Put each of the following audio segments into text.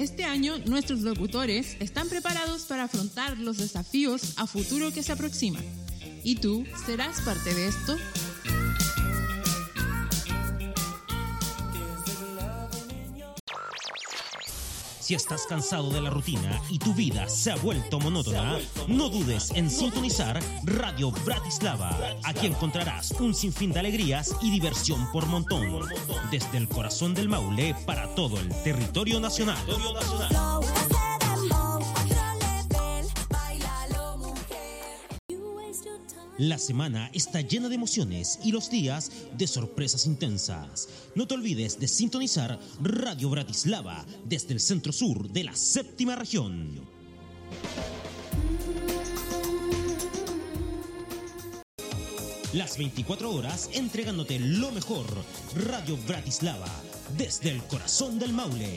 Este año nuestros locutores están preparados para afrontar los desafíos a futuro que se aproximan. ¿Y tú serás parte de esto? Si estás cansado de la rutina y tu vida se ha vuelto monótona, no dudes en sintonizar Radio Bratislava. Aquí encontrarás un sinfín de alegrías y diversión por montón. Desde el corazón del Maule para todo el territorio nacional. La semana está llena de emociones y los días de sorpresas intensas. No te olvides de sintonizar Radio Bratislava desde el centro sur de la séptima región. Las 24 horas entregándote lo mejor. Radio Bratislava desde el corazón del Maule.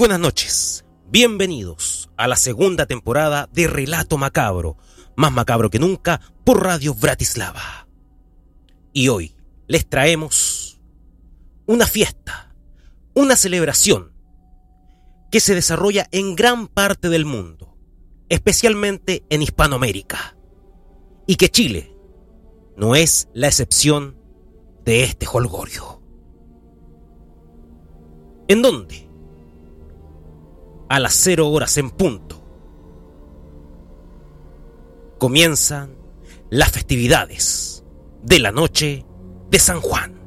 Buenas noches, bienvenidos a la segunda temporada de Relato Macabro, más macabro que nunca por Radio Bratislava. Y hoy les traemos una fiesta, una celebración que se desarrolla en gran parte del mundo, especialmente en Hispanoamérica, y que Chile no es la excepción de este holgorio. ¿En dónde? A las cero horas en punto. Comienzan las festividades de la noche de San Juan.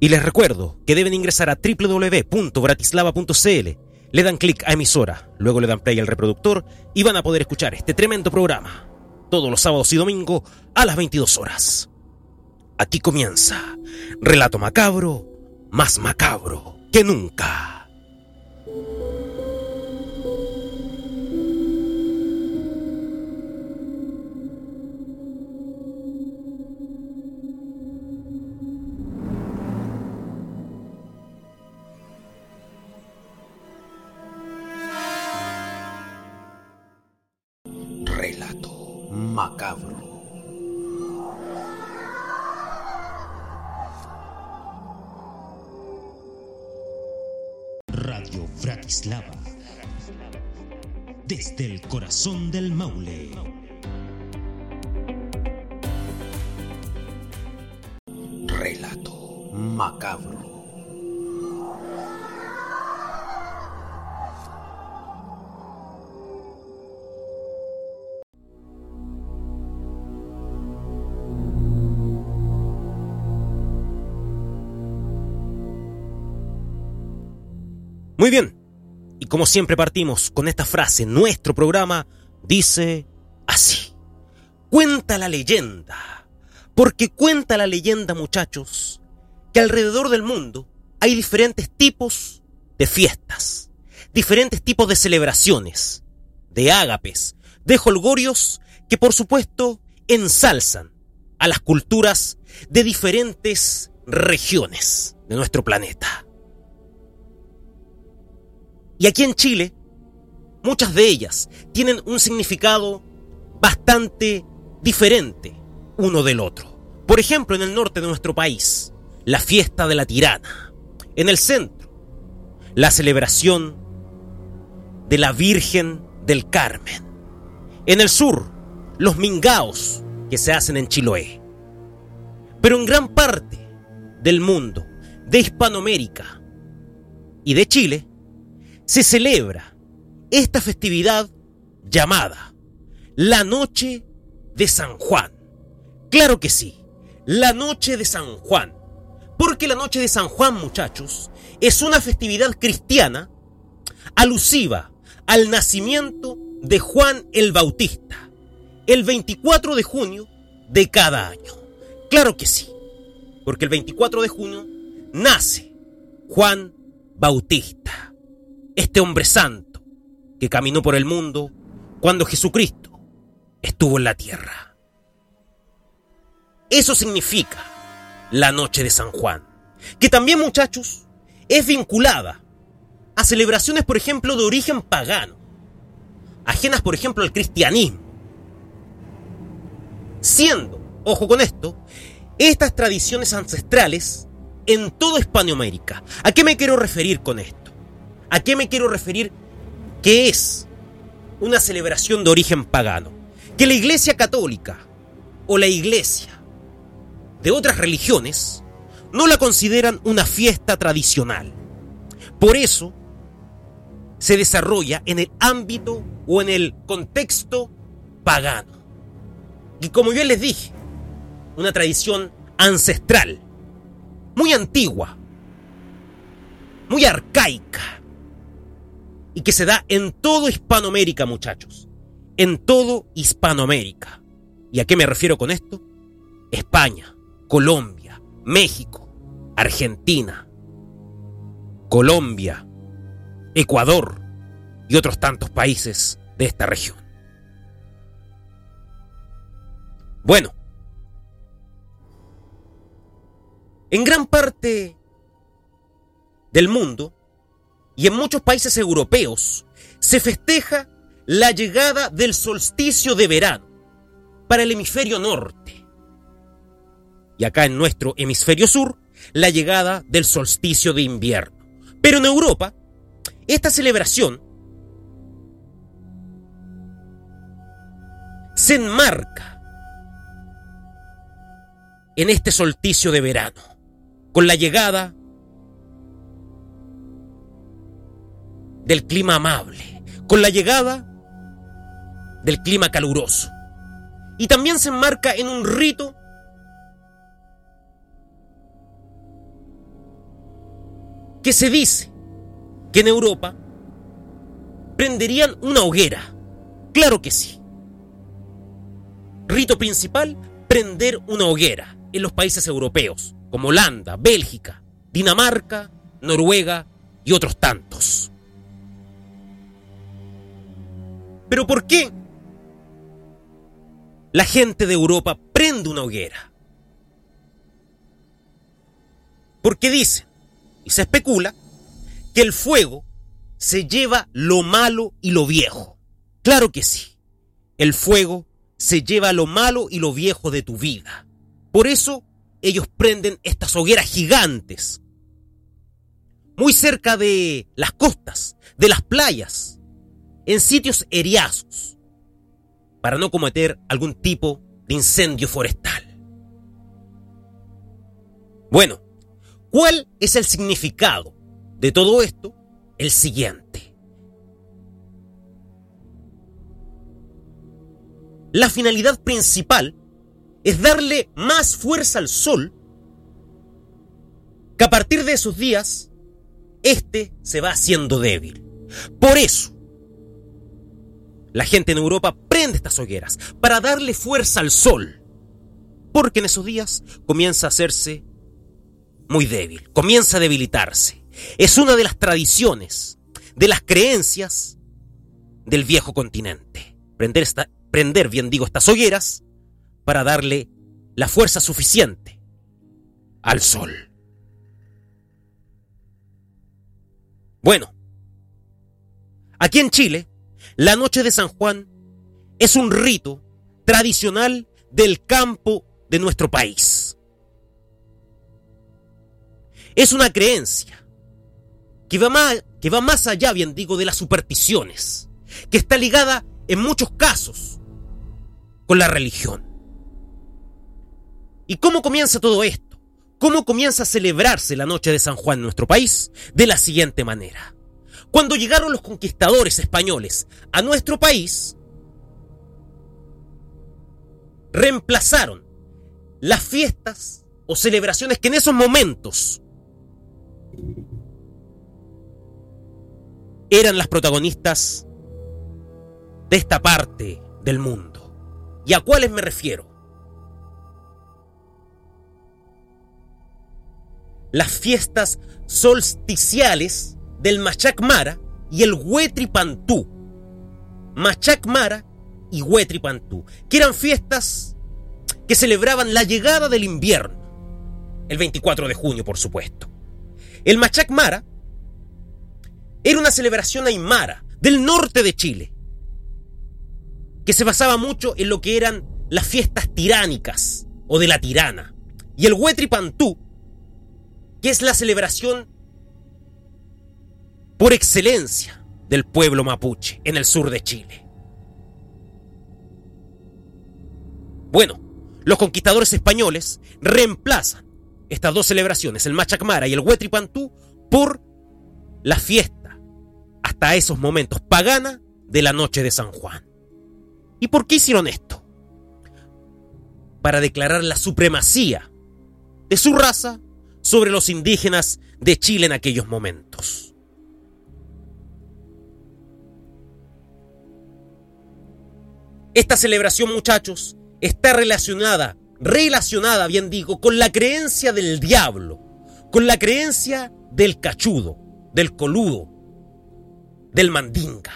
Y les recuerdo que deben ingresar a www.bratislava.cl, le dan clic a emisora, luego le dan play al reproductor y van a poder escuchar este tremendo programa todos los sábados y domingos a las 22 horas. Aquí comienza Relato Macabro, más macabro que nunca. Bratislava. Desde el corazón del Maule. Relato macabro. Como siempre partimos con esta frase, nuestro programa dice así. Cuenta la leyenda. Porque cuenta la leyenda, muchachos, que alrededor del mundo hay diferentes tipos de fiestas, diferentes tipos de celebraciones, de ágapes, de holgorios que por supuesto ensalzan a las culturas de diferentes regiones de nuestro planeta. Y aquí en Chile, muchas de ellas tienen un significado bastante diferente uno del otro. Por ejemplo, en el norte de nuestro país, la fiesta de la tirana. En el centro, la celebración de la Virgen del Carmen. En el sur, los mingaos que se hacen en Chiloé. Pero en gran parte del mundo, de Hispanoamérica y de Chile, se celebra esta festividad llamada la Noche de San Juan. Claro que sí, la Noche de San Juan. Porque la Noche de San Juan, muchachos, es una festividad cristiana alusiva al nacimiento de Juan el Bautista, el 24 de junio de cada año. Claro que sí, porque el 24 de junio nace Juan Bautista, este hombre santo que caminó por el mundo cuando Jesucristo estuvo en la tierra. Eso significa la noche de San Juan, que también muchachos es vinculada a celebraciones, por ejemplo, de origen pagano, ajenas, por ejemplo, al cristianismo, siendo, ojo con esto, estas tradiciones ancestrales en toda Hispanoamérica. ¿A qué me quiero referir con esto? ¿A qué me quiero referir que es una celebración de origen pagano? Que la Iglesia Católica o la Iglesia de otras religiones no la consideran una fiesta tradicional. Por eso se desarrolla en el ámbito o en el contexto pagano. Y como yo les dije, una tradición ancestral, muy antigua, muy arcaica, y que se da en todo Hispanoamérica, muchachos, en todo Hispanoamérica. ¿Y a qué me refiero con esto? España, Colombia, México, Argentina, Colombia, Ecuador y otros tantos países de esta región. Bueno, en gran parte del mundo y en muchos países europeos se festeja la llegada del solsticio de verano para el hemisferio norte. Y acá en nuestro hemisferio sur, la llegada del solsticio de invierno. Pero en Europa, esta celebración se enmarca en este solsticio de verano, con la llegada del clima amable, con la llegada del clima caluroso. Y también se enmarca en un rito que se dice que en Europa prenderían una hoguera. Claro que sí. Rito principal, prender una hoguera en los países europeos, como Holanda, Bélgica, Dinamarca, Noruega y otros tantos. Pero ¿por qué la gente de Europa prende una hoguera? Porque dicen, y se especula, que el fuego se lleva lo malo y lo viejo. Claro que sí. El fuego se lleva lo malo y lo viejo de tu vida. Por eso ellos prenden estas hogueras gigantes, muy cerca de las costas, de las playas, en sitios eriazos, para no cometer algún tipo de incendio forestal. Bueno, ¿cuál es el significado de todo esto? El siguiente. La finalidad principal es darle más fuerza al sol, que a partir de esos días, este se va haciendo débil. Por eso, la gente en Europa prende estas hogueras para darle fuerza al sol, porque en esos días comienza a hacerse muy débil, comienza a debilitarse. Es una de las tradiciones, de las creencias del viejo continente. Prender prender, bien digo, estas hogueras para darle la fuerza suficiente al sol. Bueno, aquí en Chile, la noche de San Juan es un rito tradicional del campo de nuestro país. Es una creencia que va más, allá, bien digo, de las supersticiones, que está ligada en muchos casos con la religión. ¿Y cómo comienza todo esto? ¿Cómo comienza a celebrarse la noche de San Juan en nuestro país? De la siguiente manera. Cuando llegaron los conquistadores españoles a nuestro país, reemplazaron las fiestas o celebraciones que en esos momentos eran las protagonistas de esta parte del mundo. ¿Y a cuáles me refiero? Las fiestas solsticiales del Machac Mara y el Huetripantú. Machac Mara y Huetripantú, que eran fiestas que celebraban la llegada del invierno. El 24 de junio, por supuesto. El Machac Mara era una celebración aymara del norte de Chile, que se basaba mucho en lo que eran las fiestas tiránicas o de la tirana. Y el Huetripantú, que es la celebración por excelencia del pueblo mapuche en el sur de Chile. Bueno, los conquistadores españoles reemplazan estas dos celebraciones, el Machacmara y el Huetripantú, por la fiesta, hasta esos momentos pagana, de la noche de San Juan. ¿Y por qué hicieron esto? Para declarar la supremacía de su raza sobre los indígenas de Chile en aquellos momentos. Esta celebración, muchachos, está relacionada, relacionada, bien digo, con la creencia del diablo, con la creencia del cachudo, del coludo, del mandinga.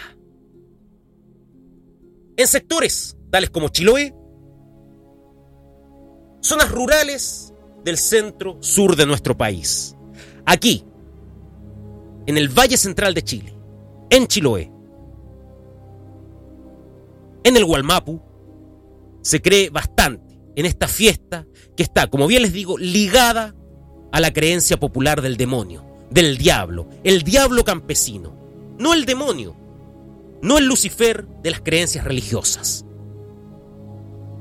En sectores tales como Chiloé, zonas rurales del centro sur de nuestro país. Aquí, en el Valle Central de Chile, en Chiloé, en el Gualmapu, se cree bastante en esta fiesta que está, como bien les digo, ligada a la creencia popular del demonio, del diablo, el diablo campesino, no el demonio, no el Lucifer de las creencias religiosas.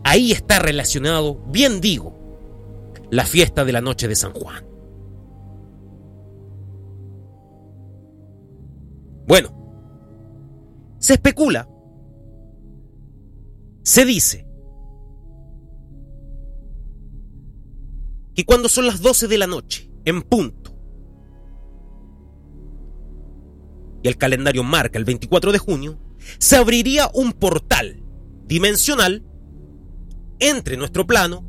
Ahí está relacionado, bien digo, la fiesta de la noche de San Juan. Bueno, se especula, se dice, que cuando son las 12 de la noche, en punto, y el calendario marca el 24 de junio, se abriría un portal dimensional entre nuestro plano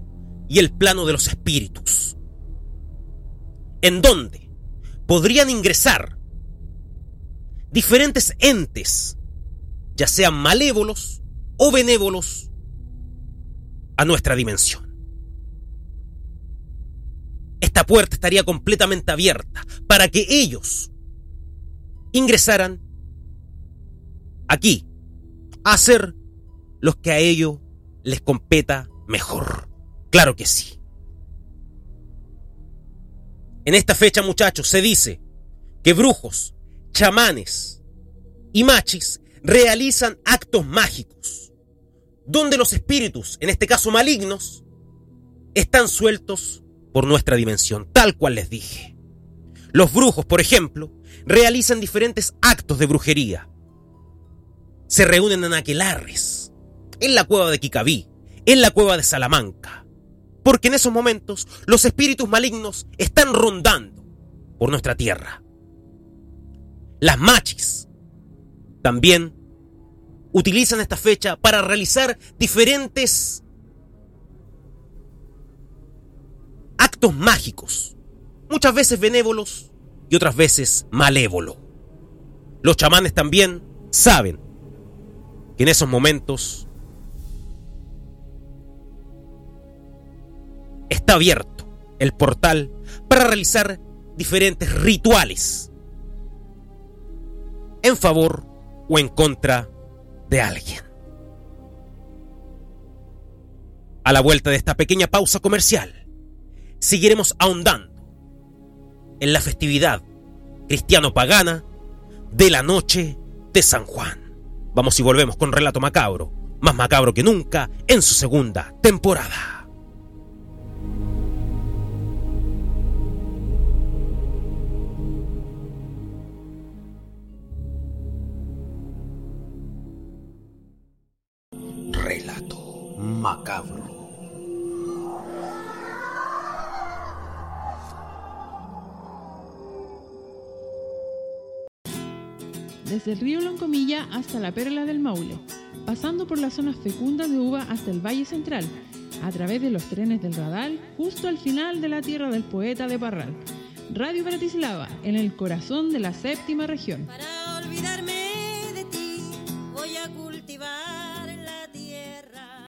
y el plano de los espíritus, en donde podrían ingresar diferentes entes, ya sean malévolos o benévolos, a nuestra dimensión esta puerta estaría completamente abierta para que ellos ingresaran aquí a hacer lo que a ellos les competa mejor. Claro que sí. En esta fecha, muchachos, se dice que brujos, chamanes y machis realizan actos mágicos, donde los espíritus, en este caso malignos, están sueltos por nuestra dimensión, tal cual les dije. Los brujos, por ejemplo, realizan diferentes actos de brujería. Se reúnen en aquelarres, en la cueva de Kikabí, en la cueva de Salamanca, porque en esos momentos los espíritus malignos están rondando por nuestra tierra. Las machis también utilizan esta fecha para realizar diferentes actos mágicos, muchas veces benévolos y otras veces malévolos. Los chamanes también saben que en esos momentos está abierto el portal para realizar diferentes rituales en favor o en contra de alguien. A la vuelta de esta pequeña pausa comercial, seguiremos ahondando en la festividad cristiano-pagana de la noche de San Juan. Vamos y volvemos con Relato Macabro, más macabro que nunca en su segunda temporada. Desde el río Loncomilla hasta la Perla del Maule, pasando por las zonas fecundas de uva hasta el Valle Central, a través de los trenes del Radal, justo al final de la tierra del poeta de Parral. Radio Bratislava, en el corazón de la séptima región. Para olvidarme de ti, voy a cultivar la tierra.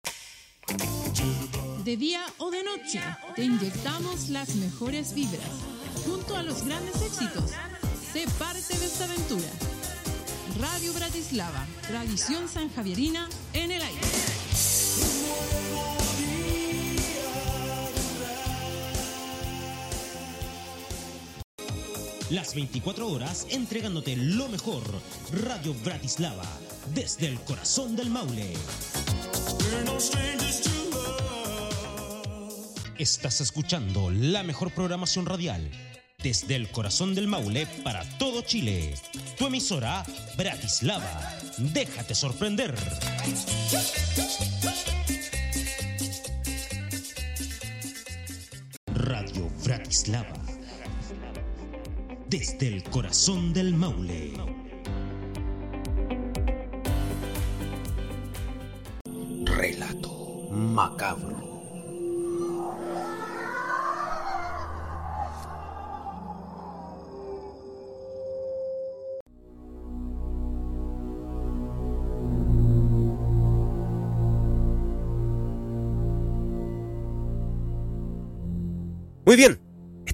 De día o de noche, te inyectamos las mejores vibras, junto a los grandes éxitos. Sé parte de esta aventura. Radio Bratislava, tradición sanjavierina en el aire. Las 24 horas entregándote lo mejor. Radio Bratislava, desde el corazón del Maule. Estás escuchando la mejor programación radial. Desde el corazón del Maule para todo Chile. Tu emisora, Bratislava. Déjate sorprender. Radio Bratislava. Desde el corazón del Maule.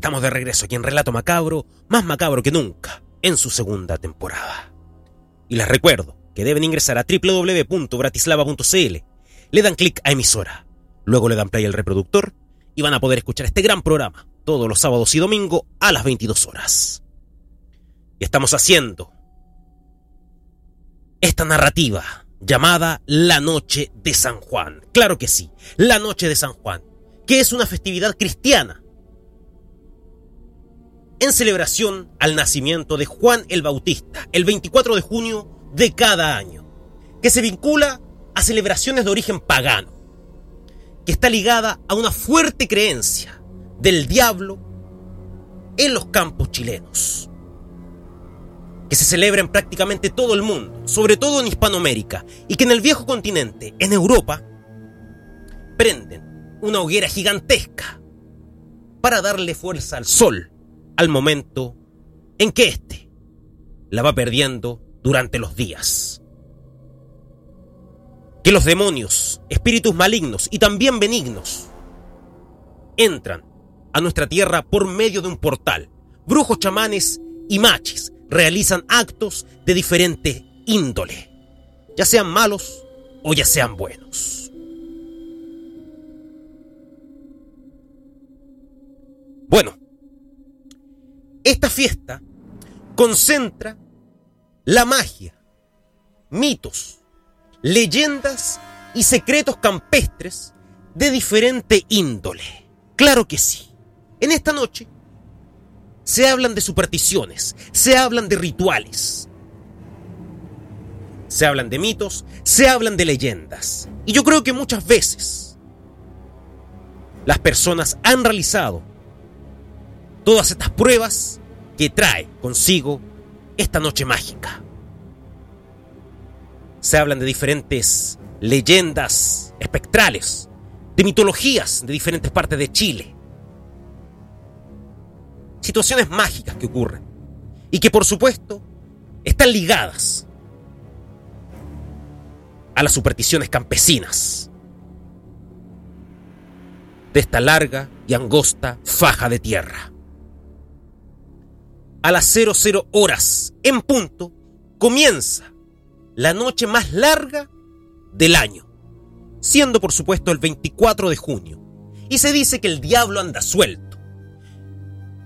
Estamos de regreso aquí en Relato Macabro, más macabro que nunca, en su segunda temporada. Y les recuerdo que deben ingresar a www.bratislava.cl, le dan clic a emisora, luego le dan play al reproductor y van a poder escuchar este gran programa todos los sábados y domingos a las 22 horas. Y estamos haciendo esta narrativa llamada La Noche de San Juan. Claro que sí, la Noche de San Juan, que es una festividad cristiana en celebración al nacimiento de Juan el Bautista, el 24 de junio de cada año, que se vincula a celebraciones de origen pagano, que está ligada a una fuerte creencia del diablo en los campos chilenos, que se celebra en prácticamente todo el mundo, sobre todo en Hispanoamérica, y que en el viejo continente, en Europa, prenden una hoguera gigantesca para darle fuerza al sol al momento en que éste la va perdiendo durante los días. Que los demonios, espíritus malignos y también benignos entran a nuestra tierra por medio de un portal. Brujos, chamanes y machis realizan actos de diferente índole, ya sean malos o ya sean buenos. Bueno, esta fiesta concentra la magia, mitos, leyendas y secretos campestres de diferente índole. Claro que sí. En esta noche se hablan de supersticiones, se hablan de rituales, se hablan de mitos, se hablan de leyendas. Y yo creo que muchas veces las personas han realizado todas estas pruebas que trae consigo esta noche mágica. Se hablan de diferentes leyendas espectrales, de mitologías de diferentes partes de Chile. Situaciones mágicas que ocurren y que por supuesto están ligadas a las supersticiones campesinas. de esta larga y angosta faja de tierra. A las 00 horas en punto comienza la noche más larga del año, siendo por supuesto el 24 de junio. Y se dice que el diablo anda suelto.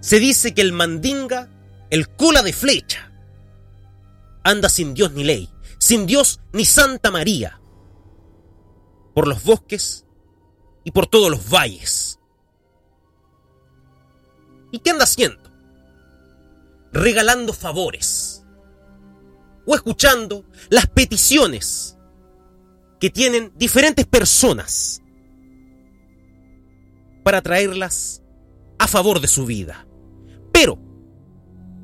Se dice que el mandinga, el cola de flecha, anda sin Dios ni ley, sin Dios ni Santa María, por los bosques y por todos los valles. ¿Y qué anda haciendo? Regalando favores o escuchando las peticiones que tienen diferentes personas para traerlas a favor de su vida. Pero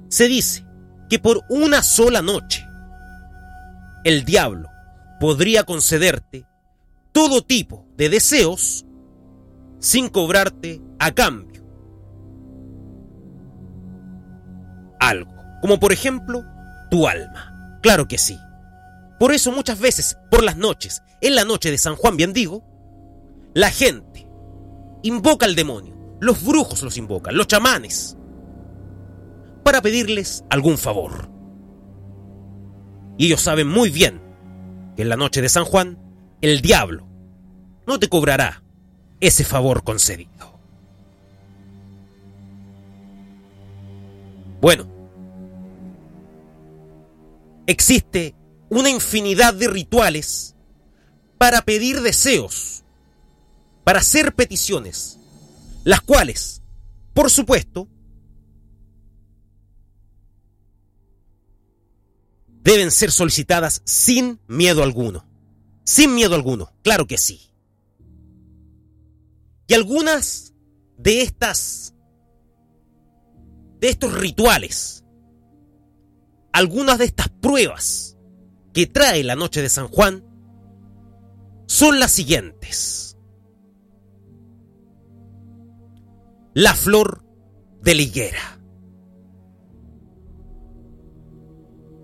se dice que por una sola noche el diablo podría concederte todo tipo de deseos sin cobrarte a cambio algo, como por ejemplo tu alma. Claro que sí. Por eso muchas veces por las noches, en la noche de San Juan bien digo, la gente invoca al demonio, los brujos los invocan, los chamanes, para pedirles algún favor. Y ellos saben muy bien que en la noche de San Juan, el diablo no te cobrará ese favor concedido. Bueno, existe una infinidad de rituales para pedir deseos, para hacer peticiones, las cuales, por supuesto, deben ser solicitadas sin miedo alguno. Sin miedo alguno, claro que sí. Y algunas de estas, de estos rituales, algunas de estas pruebas que trae la noche de San Juan son las siguientes. La flor de la higuera.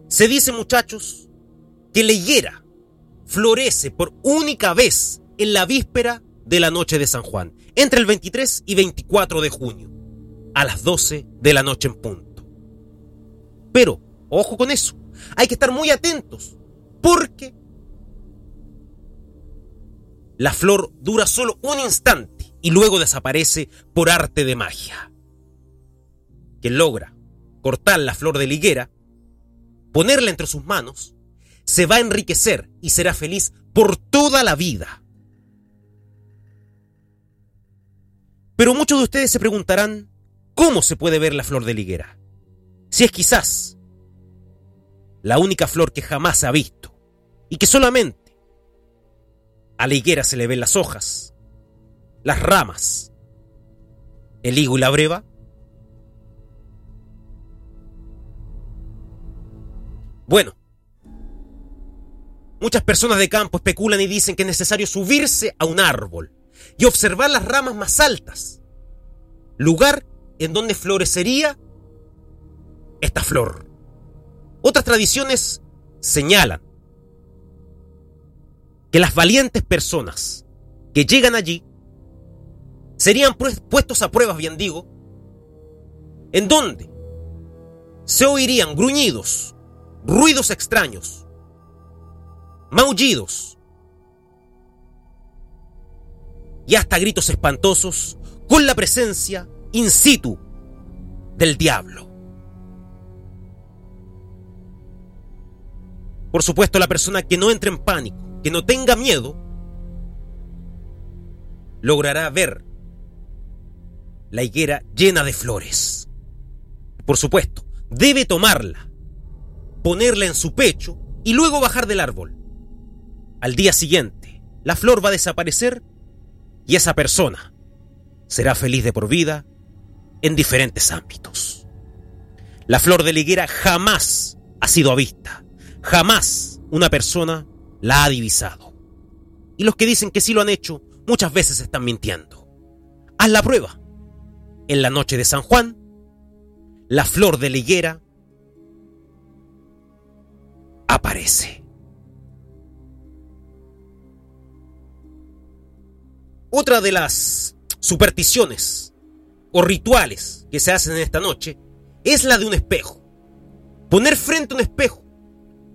Se dice, muchachos, que la higuera florece por única vez en la víspera de la noche de San Juan, entre el 23 y 24 de junio, a las 12 de la noche en punto. Pero, ojo con eso, hay que estar muy atentos, porque la flor dura solo un instante y luego desaparece por arte de magia. Quien logra cortar la flor de la higuera, ponerla entre sus manos, se va a enriquecer y será feliz por toda la vida. Pero muchos de ustedes se preguntarán, ¿cómo se puede ver la flor de la higuera? Si es quizás la única flor que jamás ha visto y que solamente a la higuera se le ven las hojas, las ramas, el higo y la breva. Bueno, muchas personas de campo especulan y dicen que es necesario subirse a un árbol y observar las ramas más altas, lugar en donde florecería esta flor. Otras tradiciones señalan que las valientes personas que llegan allí serían puestos a pruebas, bien digo, en donde se oirían gruñidos, ruidos extraños, maullidos y hasta gritos espantosos con la presencia in situ del diablo. Por supuesto, la persona que no entre en pánico, que no tenga miedo, logrará ver la higuera llena de flores. Por supuesto, debe tomarla, ponerla en su pecho y luego bajar del árbol. Al día siguiente, la flor va a desaparecer y esa persona será feliz de por vida en diferentes ámbitos. La flor de la higuera jamás ha sido vista, jamás una persona la ha divisado. Y los que dicen que sí lo han hecho, muchas veces están mintiendo. Haz la prueba. En la noche de San Juan, la flor de la higuera aparece. Otra de las supersticiones o rituales que se hacen en esta noche es la de un espejo. Poner frente a un espejo,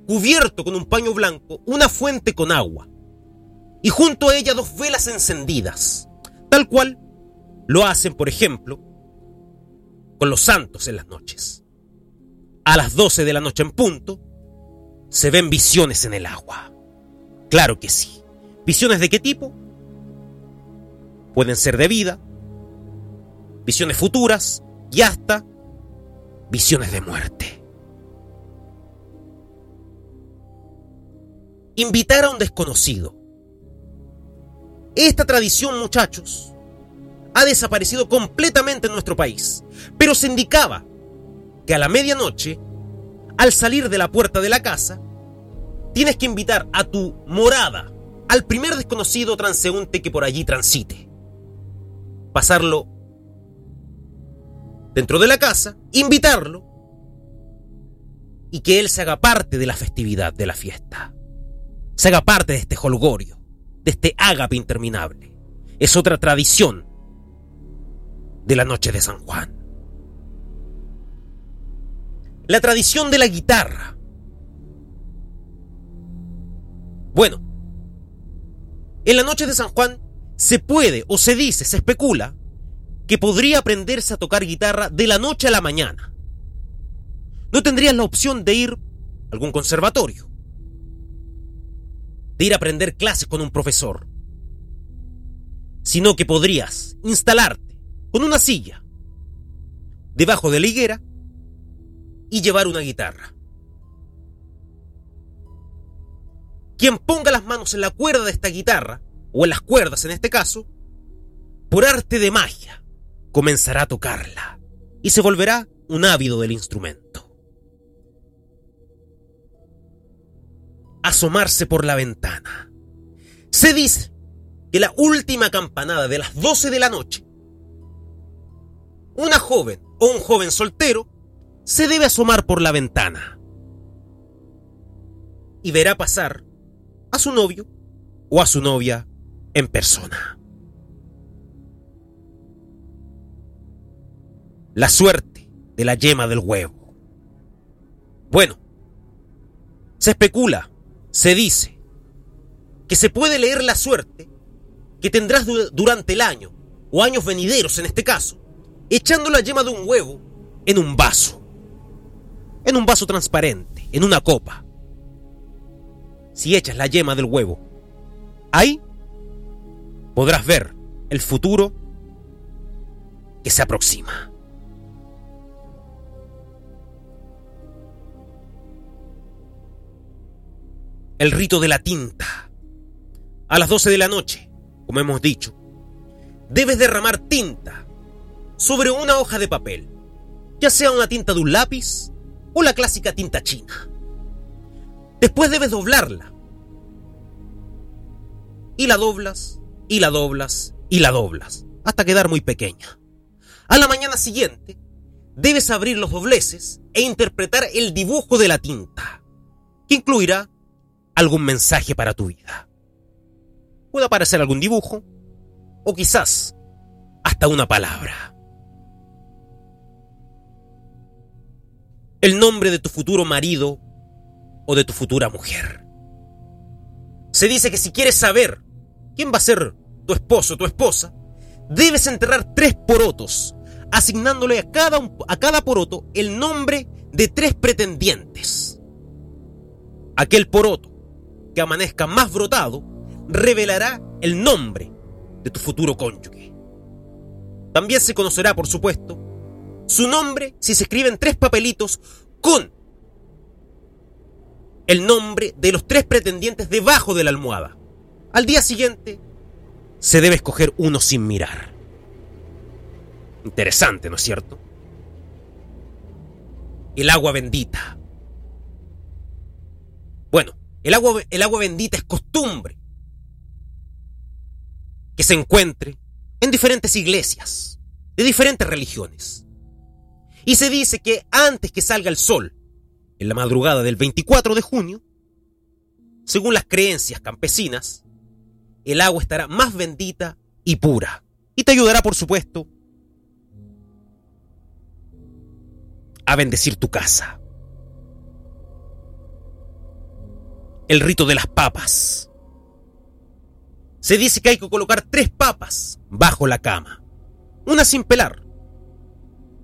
cubierto con un paño blanco, una fuente con agua y junto a ella dos velas encendidas, tal cual lo hacen, por ejemplo, con los santos en las noches. A las 12 de la noche en punto, se ven visiones en el agua. Claro que sí. ¿Visiones de qué tipo? Pueden ser de vida, visiones futuras y hasta visiones de muerte. Invitar a un desconocido. Esta tradición, muchachos, ha desaparecido completamente en nuestro país, pero se indicaba que a la medianoche, al salir de la puerta de la casa, tienes que invitar a tu morada al primer desconocido transeúnte que por allí transite. Pasarlo dentro de la casa, invitarlo y que él se haga parte de la festividad, de la fiesta. Se haga parte de este holgorio, de este ágape interminable. Es otra tradición de la noche de San Juan. La tradición de la guitarra. Bueno, en la noche de San Juan se puede o se dice, se especula, que podría aprenderse a tocar guitarra de la noche a la mañana. No tendrías la opción de ir a algún conservatorio, de ir a aprender clases con un profesor, sino que podrías instalarte con una silla debajo de la higuera y llevar una guitarra. Quien ponga las manos en la cuerda de esta guitarra, o en las cuerdas en este caso, por arte de magia, comenzará a tocarla y se volverá un ávido del instrumento. Asomarse por la ventana. Se dice que la última campanada de las 12 de la noche, una joven o un joven soltero se debe asomar por la ventana y verá pasar a su novio o a su novia en persona. La suerte de la yema del huevo. Bueno, se especula, se dice, que se puede leer la suerte que tendrás durante el año, o años venideros en este caso, echando la yema de un huevo en un vaso. En un vaso transparente, en una copa. Si echas la yema del huevo, ahí podrás ver el futuro que se aproxima. El rito de la tinta. A las 12 de la noche, como hemos dicho, debes derramar tinta sobre una hoja de papel, ya sea una tinta de un lápiz o la clásica tinta china. Después debes doblarla. Y la doblas, y la doblas, y la doblas, hasta quedar muy pequeña. A la mañana siguiente, debes abrir los dobleces e interpretar el dibujo de la tinta, que incluirá algún mensaje para tu vida. Puede aparecer algún dibujo, o quizás hasta una palabra. El nombre de tu futuro marido o de tu futura mujer. Se dice que si quieres saber quién va a ser tu esposo o tu esposa, debes enterrar tres porotos, asignándole a cada, a cada poroto el nombre de tres pretendientes. Aquel poroto amanezca más brotado revelará el nombre de tu futuro cónyuge. También se conocerá, por supuesto, su nombre si se escriben tres papelitos con el nombre de los tres pretendientes debajo de la almohada. Al día siguiente, se debe escoger uno sin mirar. Interesante, ¿no es cierto? El agua bendita. Bueno, el agua, el agua bendita es costumbre que se encuentre en diferentes iglesias, de diferentes religiones. Y se dice que antes que salga el sol, en la madrugada del 24 de junio, según las creencias campesinas, el agua estará más bendita y pura, Y te ayudará, por supuesto, a bendecir tu casa. El rito de las papas. Se dice que hay que colocar tres papas bajo la cama. Una sin pelar,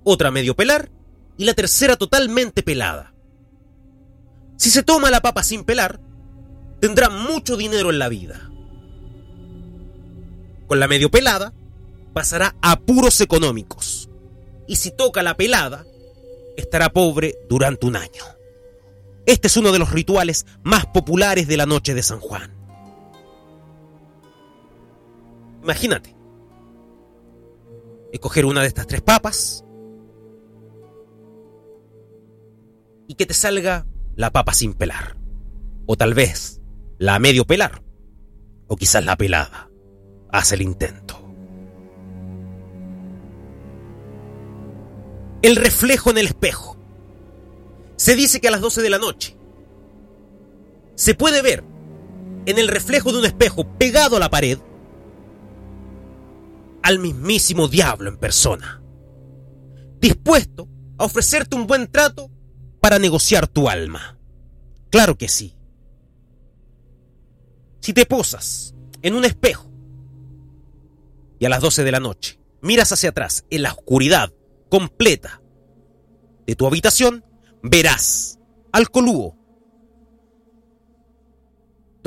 otra medio pelar y la tercera totalmente pelada. Si se toma la papa sin pelar, tendrá mucho dinero en la vida. Con la medio pelada, pasará a apuros económicos. Y si toca la pelada, estará pobre durante un año. Este es uno de los rituales más populares de la noche de San Juan. Imagínate, escoger una de estas tres papas y que te salga la papa sin pelar. O tal vez la medio pelar. O quizás la pelada. Haz el intento. El reflejo en el espejo. Se dice que a las 12 de la noche se puede ver en el reflejo de un espejo pegado a la pared al mismísimo diablo en persona, dispuesto a ofrecerte un buen trato para negociar tu alma. Claro que sí. Si te posas en un espejo y a las 12 de la noche miras hacia atrás en la oscuridad completa de tu habitación, verás al colúo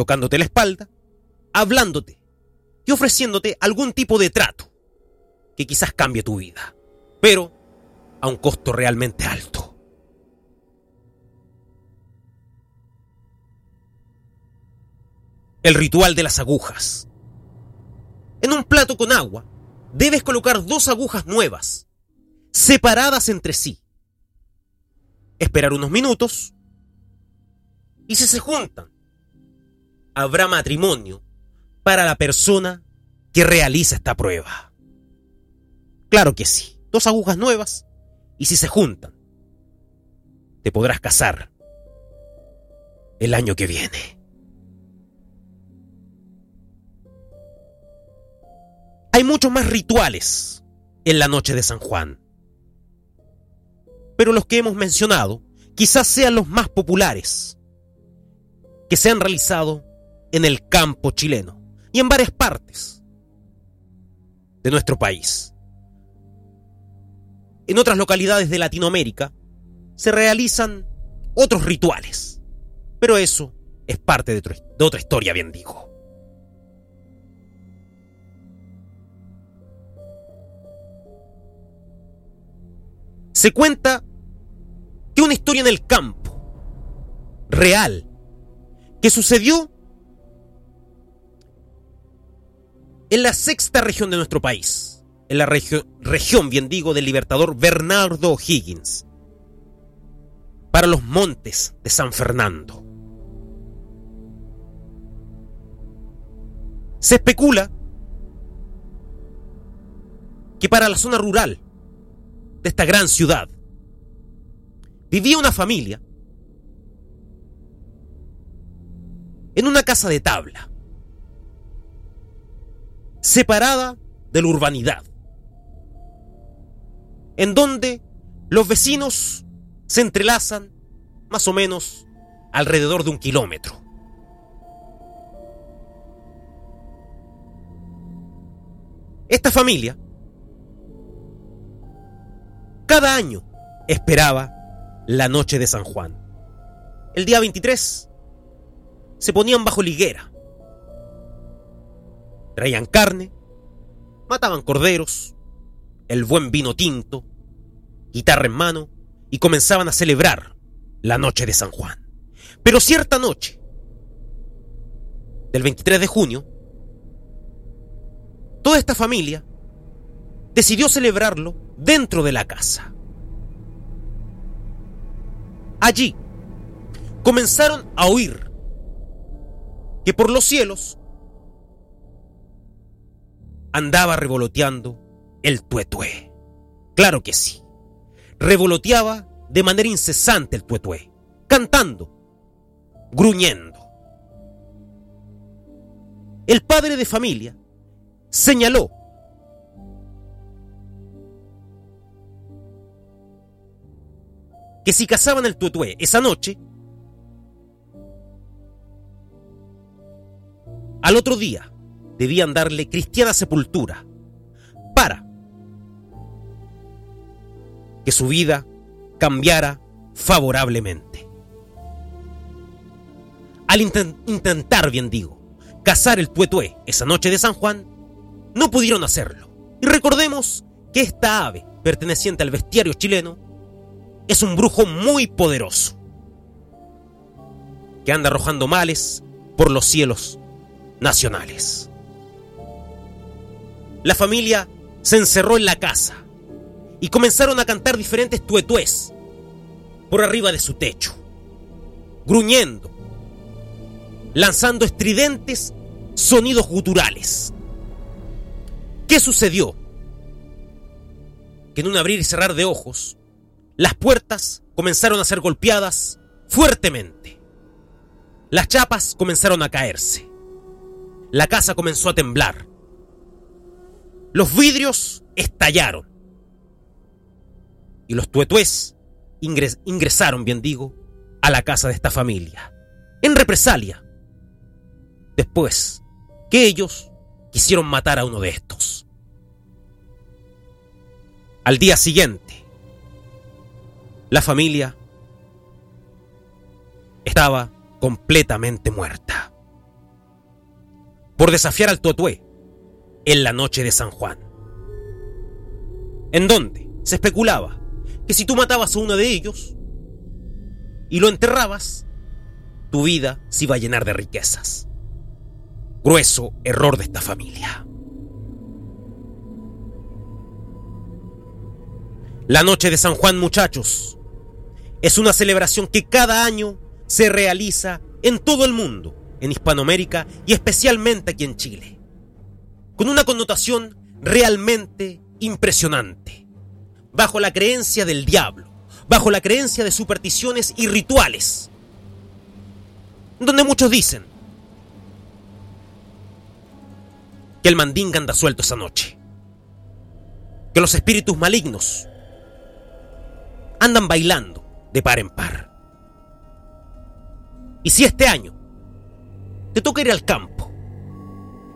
tocándote la espalda, hablándote y ofreciéndote algún tipo de trato que quizás cambie tu vida, pero a un costo realmente alto. El ritual de las agujas. En un plato con agua, debes colocar dos agujas nuevas, separadas entre sí. Esperar unos minutos y si se juntan, habrá matrimonio para la persona que realiza esta prueba. Claro que sí, dos agujas nuevas y si se juntan, te podrás casar el año que viene. Hay muchos más rituales en la noche de San Juan. Pero los que hemos mencionado quizás sean los más populares que se han realizado en el campo chileno y en varias partes de nuestro país. En otras localidades de Latinoamérica se realizan otros rituales, pero eso es parte de, otra historia, bien digo. Se cuenta que una historia en el campo, real, que sucedió en la sexta región de nuestro país, en la región, bien digo, del libertador Bernardo Higgins, para los montes de San Fernando. Se especula que para la zona rural de esta gran ciudad vivía una familia en una casa de tabla, separada de la urbanidad, en donde los vecinos se entrelazan más o menos alrededor de un kilómetro. Esta familia cada año esperaba la noche de San Juan. El día 23 se ponían bajo liguera. Traían carne, mataban corderos, el buen vino tinto, guitarra en mano y comenzaban a celebrar la noche de San Juan. Pero cierta noche, del 23 de junio, toda esta familia decidió celebrarlo dentro de la casa. Allí comenzaron a oír que por los cielos andaba revoloteando el tuetué. Claro que sí. Revoloteaba de manera incesante el tuetué, cantando, gruñendo. El padre de familia señaló que si cazaban el tuetué esa noche, al otro día debían darle cristiana sepultura para que su vida cambiara favorablemente. Al inten- intentar, bien digo, cazar el tuetué esa noche de San Juan, no pudieron hacerlo. Y recordemos que esta ave, perteneciente al bestiario chileno, es un brujo muy poderoso, que anda arrojando males por los cielos nacionales. La familia se encerró en la casa y comenzaron a cantar diferentes tuetués por arriba de su techo, gruñendo, lanzando estridentes sonidos guturales. ¿Qué sucedió? Que en un abrir y cerrar de ojos, las puertas comenzaron a ser golpeadas fuertemente. Las chapas comenzaron a caerse. La casa comenzó a temblar. Los vidrios estallaron. Y los tuetués ingres- ingresaron, bien digo, a la casa de esta familia. En represalia. Después que ellos quisieron matar a uno de estos. Al día siguiente, la familia estaba completamente muerta por desafiar al Totué en la noche de San Juan. En donde se especulaba que si tú matabas a uno de ellos y lo enterrabas, tu vida se iba a llenar de riquezas. Grueso error de esta familia. La noche de San Juan, muchachos, es una celebración que cada año se realiza en todo el mundo, en Hispanoamérica y especialmente aquí en Chile, con una connotación realmente impresionante, bajo la creencia del diablo, bajo la creencia de supersticiones y rituales, donde muchos dicen que el mandinga anda suelto esa noche, que los espíritus malignos andan bailando de par en par. Y si este año te toca ir al campo,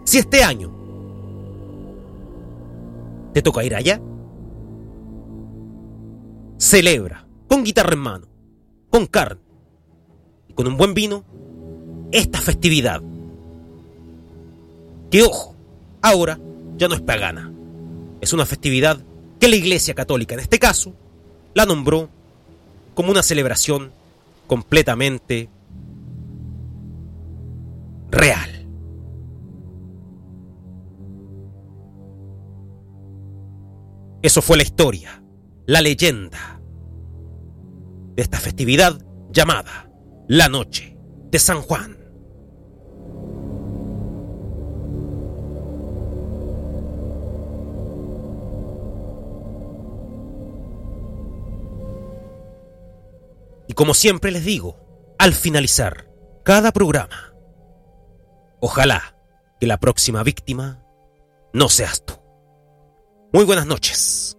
si este año te toca ir allá, celebra con guitarra en mano, con carne y con un buen vino esta festividad. Que ojo, ahora ya no es pagana. Es una festividad que la Iglesia Católica, en este caso, la nombró como una celebración completamente real. Eso fue la historia, la leyenda de esta festividad llamada la Noche de San Juan. Y como siempre les digo, al finalizar cada programa, ojalá que la próxima víctima no seas tú. Muy buenas noches.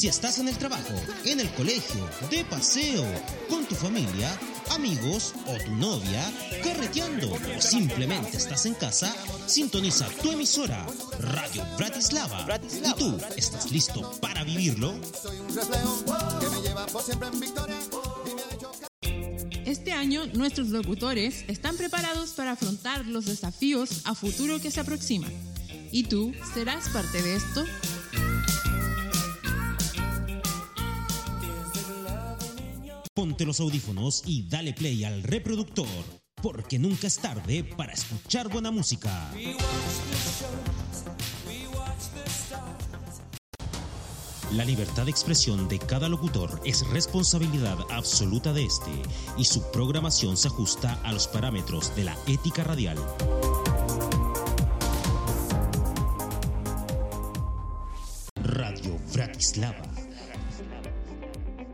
Si estás en el trabajo, en el colegio, de paseo, con tu familia, amigos o tu novia, carreteando o simplemente estás en casa, sintoniza tu emisora Radio Bratislava. ¿Y tú estás listo para vivirlo? Este año nuestros locutores están preparados para afrontar los desafíos a futuro que se aproximan. ¿Y tú serás parte de esto? Ponte los audífonos y dale play al reproductor, porque nunca es tarde para escuchar buena música. La libertad de expresión de cada locutor es responsabilidad absoluta de este y su programación se ajusta a los parámetros de la ética radial. Radio Bratislava.